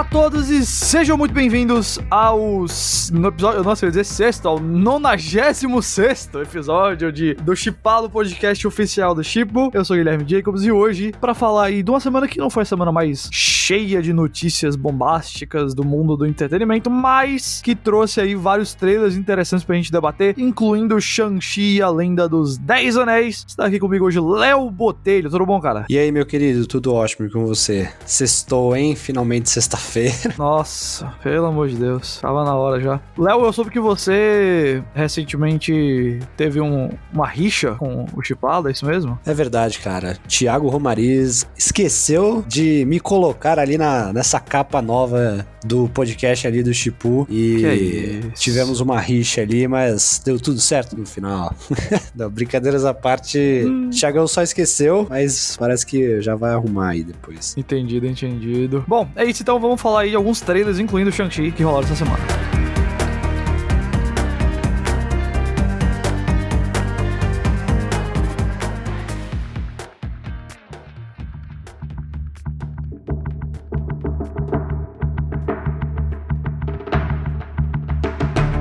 Olá a todos e sejam muito bem-vindos aos. No episódio, nossa, eu ia dizer sexto, ao 96 episódio de, do Chipalo Podcast oficial do Chipo. Eu sou Guilherme Jacobs e hoje, para falar aí de uma semana que não foi a semana mais cheia de notícias bombásticas do mundo do entretenimento, mas que trouxe aí vários trailers interessantes pra gente debater, incluindo Shang-Chi a Lenda dos Dez Anéis. Está aqui comigo hoje Léo Botelho. Tudo bom, cara? E aí, meu querido, tudo ótimo com você? Sextou, hein? Finalmente sexta-feira. Nossa, pelo amor de Deus. Tava na hora já. Léo, eu soube que você recentemente teve um, uma rixa com o Chipado, é isso mesmo? É verdade, cara. Tiago Romariz esqueceu de me colocar ali na, nessa capa nova do podcast ali do Chipu. E é tivemos uma rixa ali, mas deu tudo certo no final. Não, brincadeiras à parte, hum. Tiagão só esqueceu, mas parece que já vai arrumar aí depois. Entendido, entendido. Bom, é isso então, vamos falar aí de alguns trailers, incluindo o Shang-Chi, que rolaram essa semana.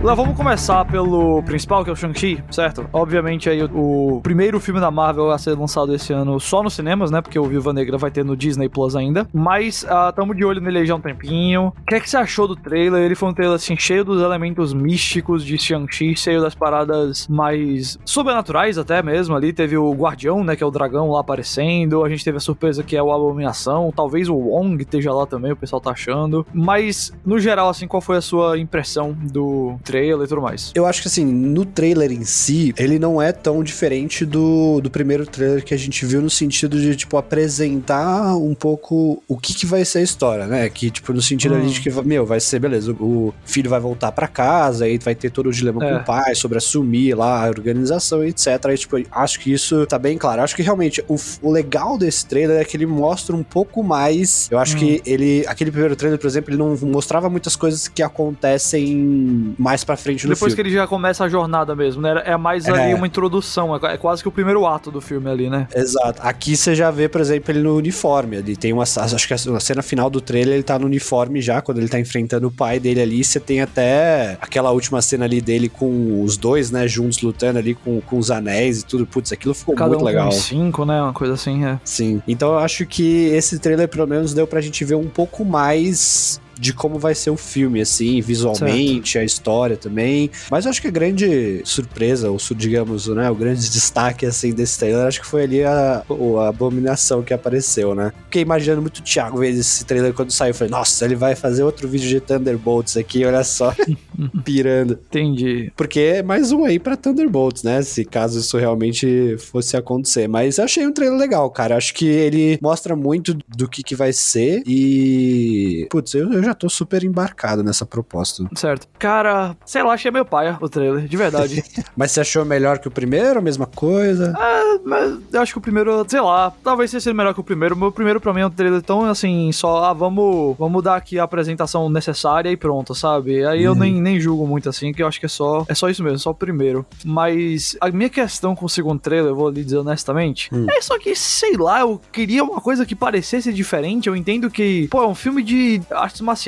Lá, vamos começar pelo principal, que é o Shang-Chi, certo? Obviamente aí o, primeiro filme da Marvel a ser lançado esse ano só nos cinemas, né? Porque o Viva Negra vai ter no Disney Plus ainda. Mas uh, tamo de olho nele já há um tempinho. O que é que você achou do trailer? Ele foi um trailer assim, cheio dos elementos místicos de Shang-Chi, cheio das paradas mais sobrenaturais até mesmo ali. Teve o Guardião, né? Que é o dragão lá aparecendo. A gente teve a surpresa que é o Abominação. Talvez o Wong esteja lá também, o pessoal tá achando. Mas, no geral, assim, qual foi a sua impressão do trailer? Trailer e tudo mais. Eu acho que assim, no trailer em si, ele não é tão diferente do, do primeiro trailer que a gente viu no sentido de, tipo, apresentar um pouco o que, que vai ser a história, né? Que, tipo, no sentido hum. ali de que, meu, vai ser, beleza, o filho vai voltar para casa, aí vai ter todo o dilema é. com o pai sobre assumir lá a organização, etc. Aí, tipo, acho que isso tá bem claro. Acho que realmente o, o legal desse trailer é que ele mostra um pouco mais. Eu acho hum. que ele. Aquele primeiro trailer, por exemplo, ele não mostrava muitas coisas que acontecem mais pra frente no Depois filme. que ele já começa a jornada mesmo, né? É mais é. ali uma introdução, é, é quase que o primeiro ato do filme ali, né? Exato. Aqui você já vê, por exemplo, ele no uniforme. Ele tem uma. Acho que a cena final do trailer ele tá no uniforme já, quando ele tá enfrentando o pai dele ali. Você tem até aquela última cena ali dele com os dois, né? Juntos lutando ali com, com os anéis e tudo. Putz, aquilo ficou Cada muito um legal. cinco, né? Uma coisa assim, é. Sim. Então eu acho que esse trailer, pelo menos, deu pra gente ver um pouco mais de como vai ser o filme, assim, visualmente, certo. a história também. Mas eu acho que a grande surpresa, ou digamos, né, o grande destaque, assim, desse trailer, acho que foi ali a, a abominação que apareceu, né? Fiquei imaginando muito o Thiago ver esse trailer quando saiu. Falei, nossa, ele vai fazer outro vídeo de Thunderbolts aqui, olha só. pirando. Entendi. Porque é mais um aí pra Thunderbolts, né? Se caso isso realmente fosse acontecer. Mas eu achei um trailer legal, cara. Acho que ele mostra muito do que, que vai ser. E. Putz, eu, eu já tô super embarcado nessa proposta. Certo. Cara, sei lá, achei meio paia o trailer, de verdade. mas você achou melhor que o primeiro, a mesma coisa? É, mas eu acho que o primeiro, sei lá, talvez seja melhor que o primeiro. O meu primeiro pra mim é um trailer tão assim, só, ah, vamos, vamos dar aqui a apresentação necessária e pronto, sabe? Aí uhum. eu nem, nem julgo muito assim, que eu acho que é só, é só isso mesmo, só o primeiro. Mas a minha questão com o segundo trailer, eu vou lhe dizer honestamente, hum. é só que, sei lá, eu queria uma coisa que parecesse diferente. Eu entendo que, pô, é um filme de artes marciais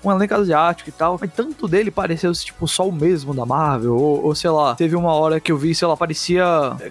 com um elenco asiático e tal. Mas tanto dele pareceu, tipo, só o mesmo da Marvel. Ou, ou, sei lá, teve uma hora que eu vi, sei lá, parecia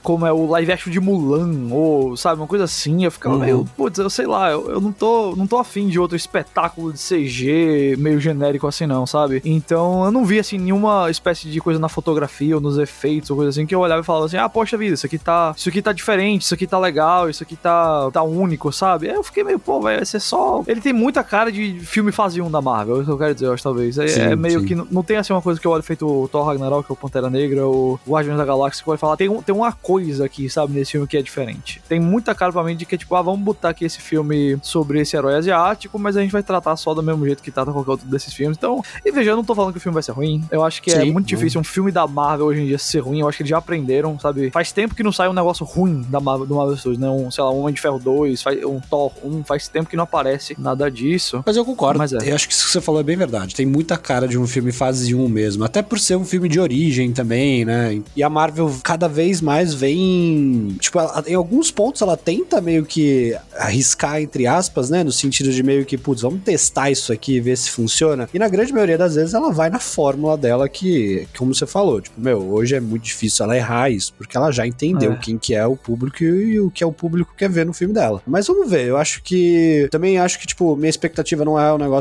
como é o live action de Mulan, ou, sabe, uma coisa assim. Eu ficava uhum. meio, putz, eu sei lá, eu, eu não tô não tô afim de outro espetáculo de CG meio genérico assim, não, sabe? Então eu não vi, assim, nenhuma espécie de coisa na fotografia ou nos efeitos ou coisa assim que eu olhava e falava assim, ah, poxa vida, isso aqui tá, isso aqui tá diferente, isso aqui tá legal, isso aqui tá, tá único, sabe? Aí eu fiquei meio, pô, vai ser só. Ele tem muita cara de filme fase fase 1 da Marvel, é isso que eu quero dizer, eu acho, talvez. É, sim, é meio sim. que. Não tem assim uma coisa que eu olho feito o Thor Ragnarok, que é o Pantera Negra, ou Guardiões da Galáxia, que vai falar, tem, um, tem uma coisa aqui, sabe, nesse filme que é diferente. Tem muita cara pra mim de que, tipo, ah, vamos botar aqui esse filme sobre esse herói asiático, mas a gente vai tratar só do mesmo jeito que trata qualquer outro desses filmes. Então, e veja, eu não tô falando que o filme vai ser ruim. Eu acho que é Sim, muito não. difícil um filme da Marvel hoje em dia ser ruim. Eu acho que eles já aprenderam, sabe? Faz tempo que não sai um negócio ruim da Marvel, do Marvel Studios, né? Um, sei lá, um Homem de Ferro 2, faz- um Thor 1, faz tempo que não aparece nada disso. Mas eu concordo. Mas é. Eu acho que isso que você falou é bem verdade. Tem muita cara de um filme fase 1 mesmo. Até por ser um filme de origem também, né? E a Marvel cada vez mais vem. Tipo, ela- em alguns pontos ela tenta meio que arriscar, entre aspas, né? No sentido de meio que, putz, vamos testar isso aqui e ver se funciona. E na grande maioria das vezes ela vai na fórmula dela que, como você falou, tipo, meu, hoje é muito difícil ela errar isso, porque ela já entendeu É. quem que é o público e o que é o público quer ver no filme dela. Mas vamos ver, eu acho que. Também acho que, tipo, minha expectativa não é um negócio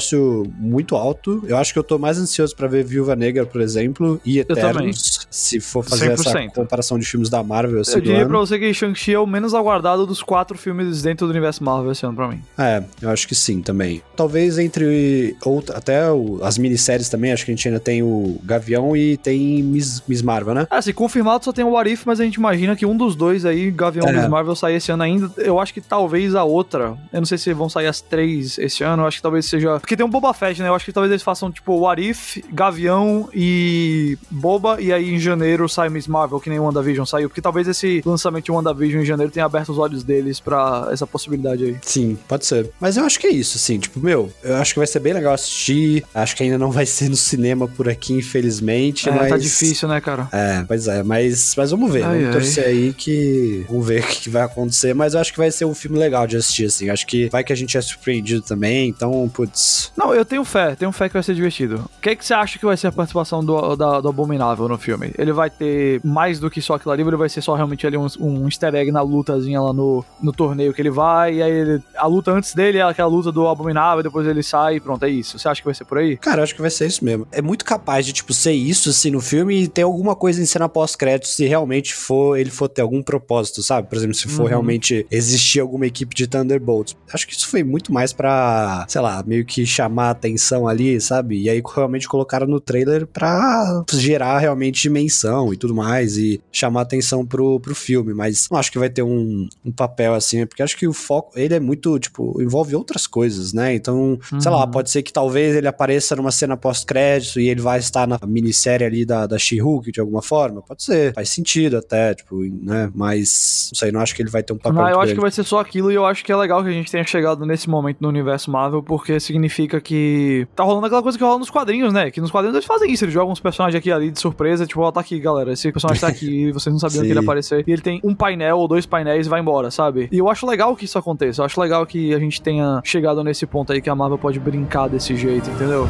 muito alto. Eu acho que eu tô mais ansioso pra ver Viúva Negra, por exemplo, e. Eternos. Se for fazer essa 100%. comparação de filmes da Marvel Eu diria ano. pra você que Shang-Chi é o menos aguardado dos quatro filmes dentro do universo Marvel esse ano pra mim. É, eu acho que sim também. Talvez entre outra, até o- as minisséries também, acho que a gente ainda tem o Gavião e tem Miss, Miss Marvel, né? É, assim, confirmado só tem o What If, mas a gente imagina que um dos dois aí, Gavião É. e Miss Marvel, sair esse ano ainda. Eu acho que talvez a outra. Eu não sei se vão sair as três esse ano. Eu acho que talvez seja. Porque tem um Boba Fett, né? Eu acho que talvez eles façam tipo What If, Gavião e Boba. E aí em janeiro sai Miss Marvel, que nem o WandaVision saiu. Porque talvez esse lançamento de WandaVision em janeiro tenha aberto os olhos deles pra essa possibilidade aí. Sim, pode ser. Mas eu acho que é isso, assim, tipo, meu, eu acho que vai ser bem legal assistir. Acho que ainda não vai ser no cinema por aqui, infelizmente, É, mas. tá difícil, né, cara? É, pois é, mas, mas vamos ver, Ai, vamos ai. torcer aí que. Vamos ver o que vai acontecer, mas eu acho que vai ser um filme legal de assistir, assim. Acho que vai que a gente é surpreendido também, então, putz. Não, eu tenho fé, tenho fé que vai ser divertido. O que, que você acha que vai ser a participação do, da- do Abominável no filme? Ele vai ter mais do que só aquilo ali, ou ele vai ser só realmente ali um, um easter egg na lutazinha lá no, no torneio que ele vai, e aí ele- a luta antes dele é aquela luta do Abominável, depois ele sai e pronto, é isso. Você acha que vai ser por aí? Cara, eu acho que vai ser isso mesmo. É muito capaz de, tipo, ser isso, assim, no filme e ter alguma coisa em cena pós-crédito se realmente for, ele for ter algum propósito, sabe? Por exemplo, se for Uhum. realmente existir alguma equipe de Thunderbolts. Acho que isso foi muito mais pra, sei lá, meio que chamar a atenção ali, sabe? E aí realmente colocaram no trailer pra gerar realmente dimensão e tudo mais e chamar atenção pro, pro filme. Mas não acho que vai ter um, um papel assim, porque acho que o foco, ele é muito, tipo, envolve outras coisas, né? Então, sei lá, Uhum. pode ser que talvez ele apareça numa cena pós-crédito e ele vai estar na minissérie ali da, da She-Hulk de alguma forma. Pode ser, faz sentido até, tipo, né? Mas, não sei, não acho que ele vai ter um papel Não, eu acho que vai ser só aquilo e eu acho que é legal que a gente tenha chegado nesse momento no universo Marvel, porque significa que tá rolando aquela coisa que rola nos quadrinhos, né? Que nos quadrinhos eles fazem isso, eles jogam uns personagens aqui ali de surpresa, tipo, ó, tá aqui, galera, esse personagem tá aqui, vocês não sabiam que ele ia aparecer. E ele tem um painel ou dois painéis e vai embora, sabe? E eu acho legal que isso aconteça, eu acho legal que a gente tenha chegado nesse ponto aí que a Marvel pode brincar desse jeito, entendeu?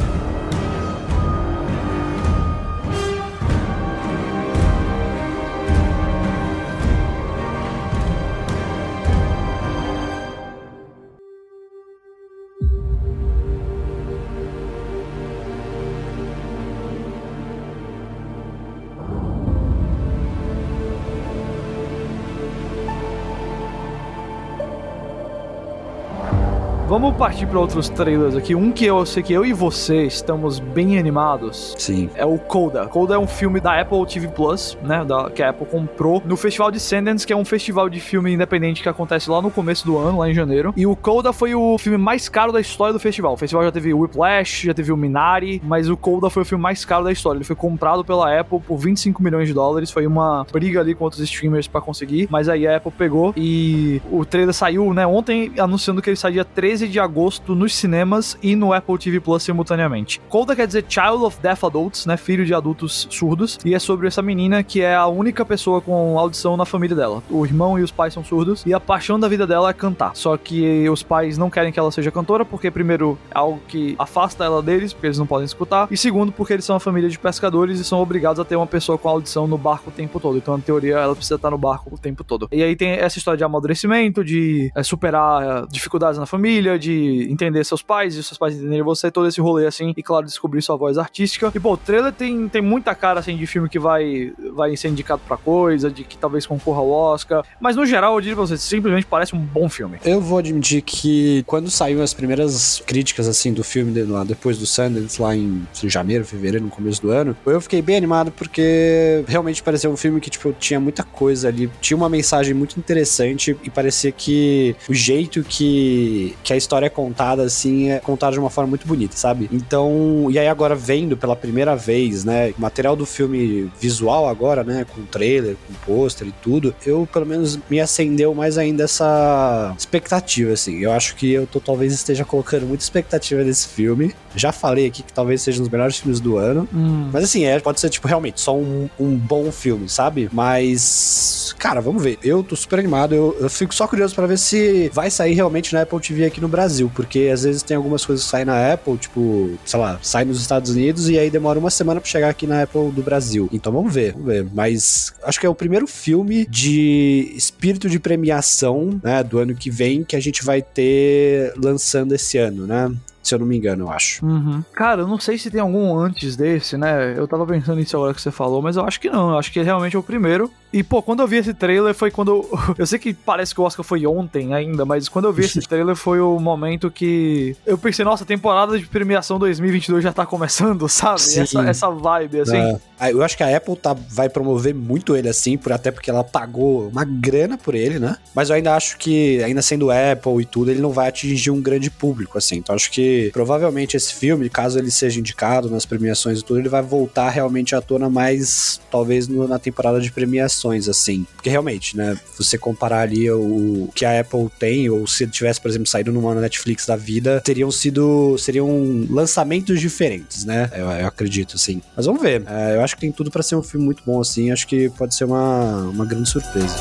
Vamos partir para outros trailers aqui. Um que eu sei que eu e você estamos bem animados Sim. é o Coda. Coda é um filme da Apple TV Plus, né? Da, que a Apple comprou no Festival de Sundance, que é um festival de filme independente que acontece lá no começo do ano, lá em janeiro. E o Coda foi o filme mais caro da história do festival. O festival já teve o Whiplash, já teve o Minari, mas o Coda foi o filme mais caro da história. Ele foi comprado pela Apple por 25 milhões de dólares. Foi uma briga ali com outros streamers pra conseguir, mas aí a Apple pegou e o trailer saiu, né, ontem anunciando que ele sai dia 13 de agosto nos cinemas e no Apple TV Plus simultaneamente. Coda quer dizer Child of Deaf Adults, né, filho de adultos surdos, e é sobre essa menina que é a única pessoa com audição na família dela. O irmão e os pais são surdos e a paixão da vida dela é cantar. Só que os pais não querem que ela seja cantora porque primeiro é algo que afasta ela deles, porque eles não podem escutar, e segundo porque eles são uma família de pescadores e são obrigados a ter uma pessoa com audição no barco o tempo todo. Então, na teoria, ela precisa estar no barco o tempo todo. E aí tem essa história de amadurecimento, de é, superar é, dificuldades na família, de entender seus pais e seus pais entenderem você, todo esse rolê assim, e claro, descobrir sua voz artística. E pô, o trailer tem, tem muita cara assim de filme que vai, vai ser indicado pra coisa, de que talvez concorra ao Oscar. Mas no geral, eu diria pra você, simplesmente parece um bom filme. Eu vou admitir que quando saiu as primeiras críticas assim do filme depois do Sundance lá em janeiro, fevereiro, no começo do ano, eu fiquei bem animado porque realmente pareceu um filme que tipo tinha muita coisa ali, tinha uma mensagem muito interessante e parecia que o jeito que que a a história é contada assim, é contada de uma forma muito bonita, sabe? Então, e aí agora vendo pela primeira vez, né, o material do filme visual agora, né, com trailer, com pôster e tudo, eu pelo menos me acendeu mais ainda essa expectativa, assim. Eu acho que eu tô, talvez esteja colocando muita expectativa nesse filme. Já falei aqui que talvez seja um dos melhores filmes do ano. Hum. Mas assim, é, pode ser, tipo, realmente só um, um bom filme, sabe? Mas, cara, vamos ver. Eu tô super animado. Eu, eu fico só curioso para ver se vai sair realmente na Apple TV aqui no Brasil. Porque às vezes tem algumas coisas que saem na Apple, tipo, sei lá, sai nos Estados Unidos e aí demora uma semana para chegar aqui na Apple do Brasil. Então vamos ver, vamos ver. Mas acho que é o primeiro filme de espírito de premiação, né, do ano que vem que a gente vai ter lançando esse ano, né? Se eu não me engano, eu acho. Uhum. Cara, eu não sei se tem algum antes desse, né? Eu tava pensando nisso agora que você falou, mas eu acho que não. Eu acho que realmente é o primeiro. E, pô, quando eu vi esse trailer foi quando. Eu sei que parece que o Oscar foi ontem ainda, mas quando eu vi esse trailer foi o momento que eu pensei, nossa, a temporada de premiação 2022 já tá começando, sabe? Essa, essa vibe, assim. É. Ah, eu acho que a Apple tá, vai promover muito ele assim, por, até porque ela pagou uma grana por ele, né? Mas eu ainda acho que, ainda sendo Apple e tudo, ele não vai atingir um grande público, assim. Então acho que provavelmente esse filme, caso ele seja indicado nas premiações e tudo, ele vai voltar realmente à tona mais, talvez, no, na temporada de premiações, assim. Porque realmente, né? Você comparar ali o que a Apple tem, ou se tivesse, por exemplo, saído numa Netflix da vida, teriam sido. seriam lançamentos diferentes, né? Eu, eu acredito, assim. Mas vamos ver. É, eu acho que tem tudo para ser um filme muito bom, assim. Acho que pode ser uma, uma grande surpresa.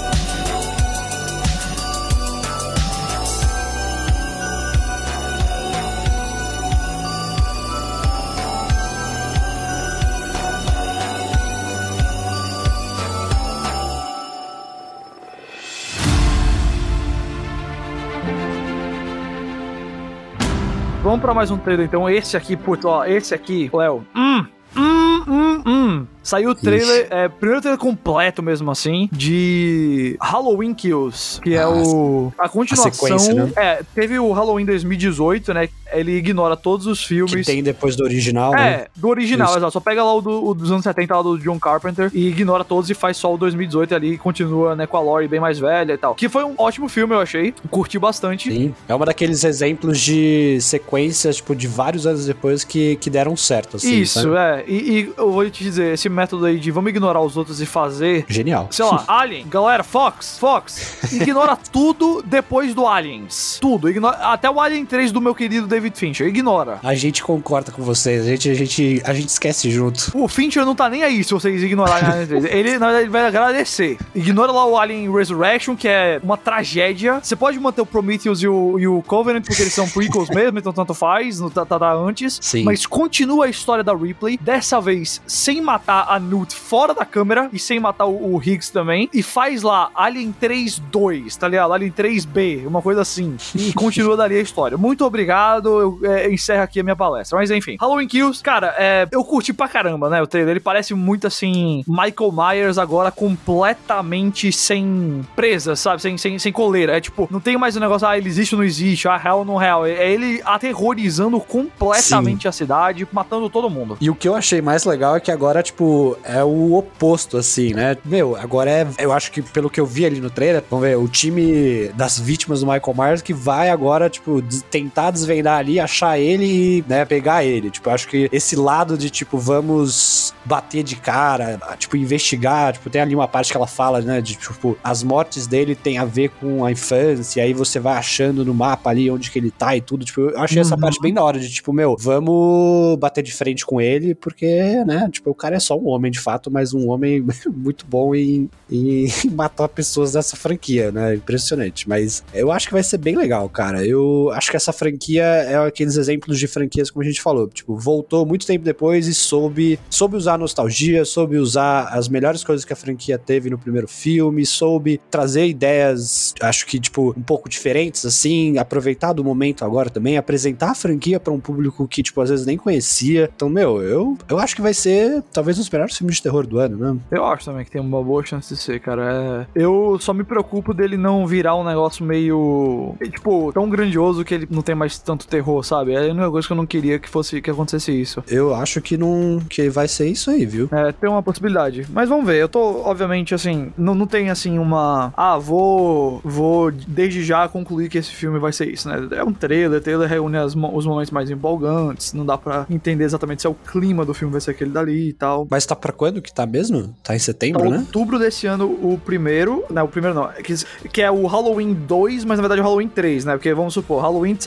Vamos para mais um trailer, então. Esse aqui, putz, ó, esse aqui, Léo. Hum, hum, hum, hum. Saiu o trailer, é, primeiro trailer completo mesmo assim, de Halloween Kills, que é ah, o a continuação. A né? É, teve o Halloween 2018, né? Ele ignora todos os filmes. Que tem depois do original, é, né? É, do original, Isso. exato. Só pega lá o, do, o, dos anos 70, lá do John Carpenter, e ignora todos e faz só o 2018 ali e continua, né, com a Lori bem mais velha e tal. Que foi um ótimo filme, eu achei. Curti bastante. Sim. É uma daqueles exemplos de sequências, tipo, de vários anos depois que, que deram certo, assim. Isso, sabe? é. E, e eu vou te dizer, esse método aí de vamos ignorar os outros e fazer. Genial. Sei lá, Alien, galera, Fox, Fox, ignora tudo depois do Aliens. Tudo. Ignora, até o Alien 3 do meu querido David Fincher. Ignora. A gente concorda com vocês. A gente, a gente, a gente esquece junto. O Fincher não tá nem aí se vocês ignorarem Alien 3. Ele, na verdade, ele vai agradecer. Ignora lá o Alien Resurrection, que é uma tragédia. Você pode manter o Prometheus e o, e o Covenant, porque eles são prequels mesmo, então tanto faz, no, tá, tá, tá antes. Sim. Mas continua a história da Ripley, dessa vez sem matar a Newt fora da câmera e sem matar o, o Higgs também. E faz lá Alien 3-2, tá ligado? Alien 3B, uma coisa assim. E continua dali a história. Muito obrigado. Eu é, encerro aqui a minha palestra. Mas enfim, Halloween Kills, cara, é, eu curti pra caramba, né? O trailer. Ele parece muito assim. Michael Myers agora completamente sem presa, sabe? Sem, sem, sem coleira. É tipo, não tem mais o um negócio, ah, ele existe ou não existe, ah, real ou não real. É ele aterrorizando completamente Sim. a cidade, matando todo mundo. E o que eu achei mais legal é que agora, tipo, é o oposto, assim, né? Meu, agora é. Eu acho que pelo que eu vi ali no trailer, vamos ver, o time das vítimas do Michael Myers que vai agora, tipo, tentar desvendar ali, achar ele e, né, pegar ele. Tipo, acho que esse lado de, tipo, vamos bater de cara, tipo, investigar, tipo, tem ali uma parte que ela fala, né, de, tipo, as mortes dele tem a ver com a infância, e aí você vai achando no mapa ali onde que ele tá e tudo, tipo, eu achei uhum. essa parte bem da hora, de, tipo, meu, vamos bater de frente com ele, porque, né, tipo, o cara é só um homem, de fato, mas um homem muito bom em, em matar pessoas dessa franquia, né? Impressionante. Mas eu acho que vai ser bem legal, cara. Eu acho que essa franquia é aqueles exemplos de franquias, como a gente falou. Tipo, voltou muito tempo depois e soube, soube usar a nostalgia, soube usar as melhores coisas que a franquia teve no primeiro filme, soube trazer ideias, acho que, tipo, um pouco diferentes, assim, aproveitar do momento agora também, apresentar a franquia para um público que, tipo, às vezes nem conhecia. Então, meu, eu, eu acho que vai ser talvez um dos melhores filmes de terror do ano, né? Eu acho também que tem uma boa chance de ser, cara. É... Eu só me preocupo dele não virar um negócio meio. Tipo, tão grandioso que ele não tem mais tanto terror, sabe? É a única coisa que eu não queria que fosse que acontecesse isso. Eu acho que não. que vai ser isso aí, viu? É, tem uma possibilidade. Mas vamos ver. Eu tô, obviamente, assim, não, não tem assim uma. Ah, vou. Vou desde já concluir que esse filme vai ser isso, né? É um trailer, o trailer reúne as, os momentos mais empolgantes. Não dá pra entender exatamente se é o clima do filme vai ser aquele dali e tal. Mas tá pra quando que tá mesmo? Tá em setembro, Tá né? outubro desse ano, o primeiro. Não, o primeiro não. Que, que é o Halloween 2, mas na verdade é o Halloween 3, né? Porque vamos supor, Halloween de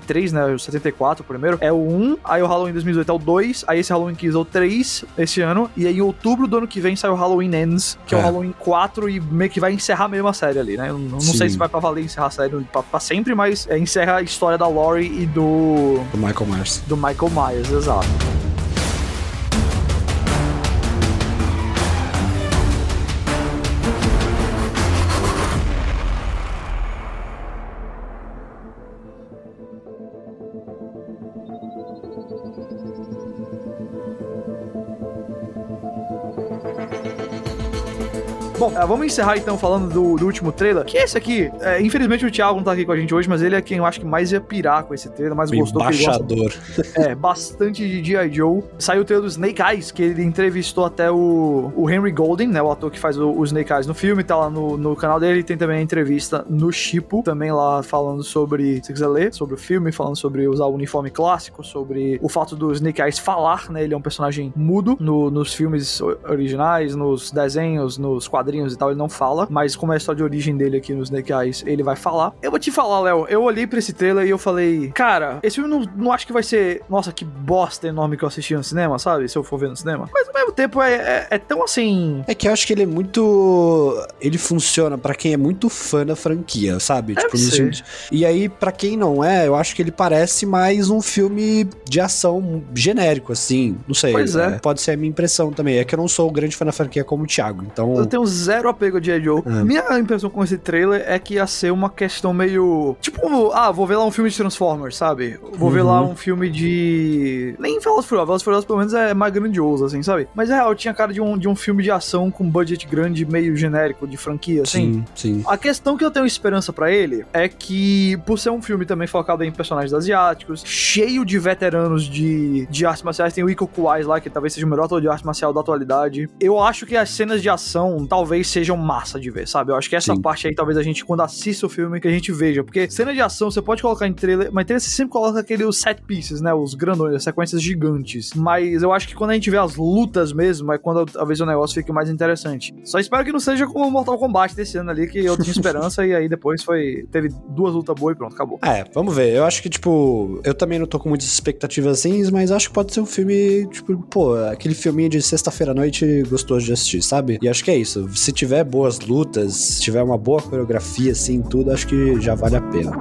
73, né? O 74, o primeiro, é o 1. Aí o Halloween 2018 é o 2. Aí esse Halloween Kills é o 3 esse ano. E aí em outubro do ano que vem sai o Halloween Ends, que é, o É. Halloween 4 e meio que vai encerrar mesmo a série ali, né? Eu não, não sei se vai pra valer encerrar a série pra, pra sempre, mas é, encerra a história da Laurie e do. Do Michael Myers. do Michael Myers, exato. Bom, eh, vamos encerrar então falando do, do último trailer. Que esse aqui, eh, infelizmente o Thiago não tá aqui com a gente hoje, mas ele é quem eu acho que mais ia pirar com esse trailer, mais gostou, embaixador. é, bastante de G.I. Joe. Saiu o trailer do Snake Eyes, que ele entrevistou até o, o Henry Golden, né? O ator que faz o, o Snake Eyes no filme, tá lá no, no canal dele. Tem também a entrevista no Chipo, também lá falando sobre, se quiser ler, sobre o filme, falando sobre usar o uniforme clássico, sobre o fato do Snake Eyes falar, né? Ele é um personagem mudo no- nos filmes originais, nos desenhos, nos quadrinhos e tal, ele não fala. Mas como é a história de origem dele aqui no Snake Eyes, ele vai falar. Eu vou te falar, Léo, eu olhei pra esse trailer e eu falei, cara, esse filme não, não acho que vai ser, nossa, que bosta enorme que eu assisti no cinema, sabe? Se eu for ver no cinema. Mas ao mesmo tempo é, é, é tão assim. É que eu acho que ele é muito. Ele funciona pra quem é muito fã da franquia, sabe? Deve no ser. sentido- E aí, pra quem não é, eu acho que ele parece mais um filme de ação genérico, assim. Não sei. Pois é. Pode ser a minha impressão também. É que eu não sou grande fã da franquia como o Thiago. Então. Eu tenho zero apego a G.I. Joe. É. Minha impressão com esse trailer é que ia ser uma questão meio. Tipo, ah, vou ver lá um filme de Transformers, sabe? Vou ver Uhum. lá um filme de. Nem Velozes e Furiosos. Velozes e Furiosos, pelo menos, é mais grandioso, assim, sabe? Mas é real, tinha cara de um, de um filme de ação com budget grande, meio genérico, de franquia, assim. Sim, sim. A questão que eu tenho esperança pra ele é que, por ser um filme também focado em personagens asiáticos, cheio de veteranos de, de artes marciais, tem o Iko Kuwais lá, que talvez seja o melhor ator de arte marcial da atualidade. Eu acho que as cenas de ação talvez sejam massa de ver, sabe? Eu acho que essa Sim. parte aí, talvez a gente, quando assista o filme, que a gente veja. Porque cena de ação você pode colocar em trailer, mas em trailer você sempre coloca aqueles set pieces, né? Os grandões, as sequências gigantes. Mas eu acho que quando a gente vê as lutas mesmo, é quando talvez o negócio fique mais interessante. Só espero que não seja como o Mortal Kombat desse ano ali, que eu tinha esperança e aí depois foi. Teve duas lutas boas e pronto, acabou. É, vamos ver. Eu acho que, tipo, eu também não tô com muitas expectativas assim, mas acho que pode ser um filme, tipo, pô, aquele filminho de sexta-feira à noite gostoso de assistir, sabe? E acho que é isso. Se tiver boas lutas, se tiver uma boa coreografia, assim, tudo, acho que já vale a pena.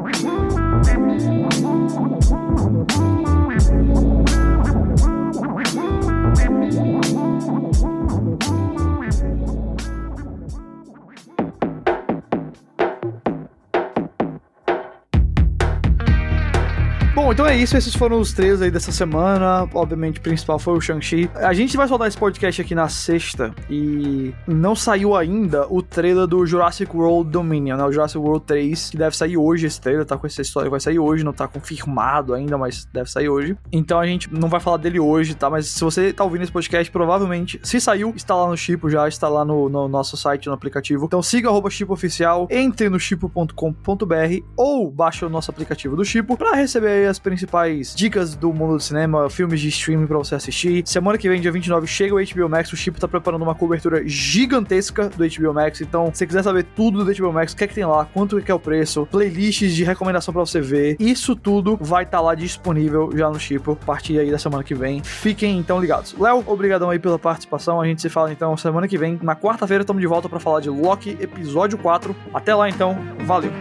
É isso. Esses foram os três aí dessa semana. Obviamente, o principal foi o Shang-Chi. A gente vai soltar esse podcast aqui na sexta e não saiu ainda o trailer do Jurassic World Dominion, né? O Jurassic World 3, que deve sair hoje esse trailer, tá com essa história, vai sair hoje, não tá confirmado ainda, mas deve sair hoje. Então a gente não vai falar dele hoje, tá? Mas se você tá ouvindo esse podcast, provavelmente, se saiu, está lá no Chipo já, está lá no, no nosso site, no aplicativo. Então siga arroba Chipo Oficial, entre no chipo.com.br ou baixe o nosso aplicativo do Chipo pra receber as principais dicas do mundo do cinema, filmes de streaming pra você assistir. Semana que vem, dia 29, chega o HBO Max. O Chipo tá preparando uma cobertura gigantesca do HBO Max. Então, se você quiser saber tudo do HBO Max, o que é que tem lá, quanto que é o preço, playlists de recomendação pra você ver, isso tudo vai estar lá disponível já no Chipo a partir aí da semana que vem. Fiquem então ligados. Léo, obrigadão aí pela participação. A gente se fala então semana que vem. Na quarta-feira estamos de volta pra falar de Loki, episódio 4. Até lá então, valeu.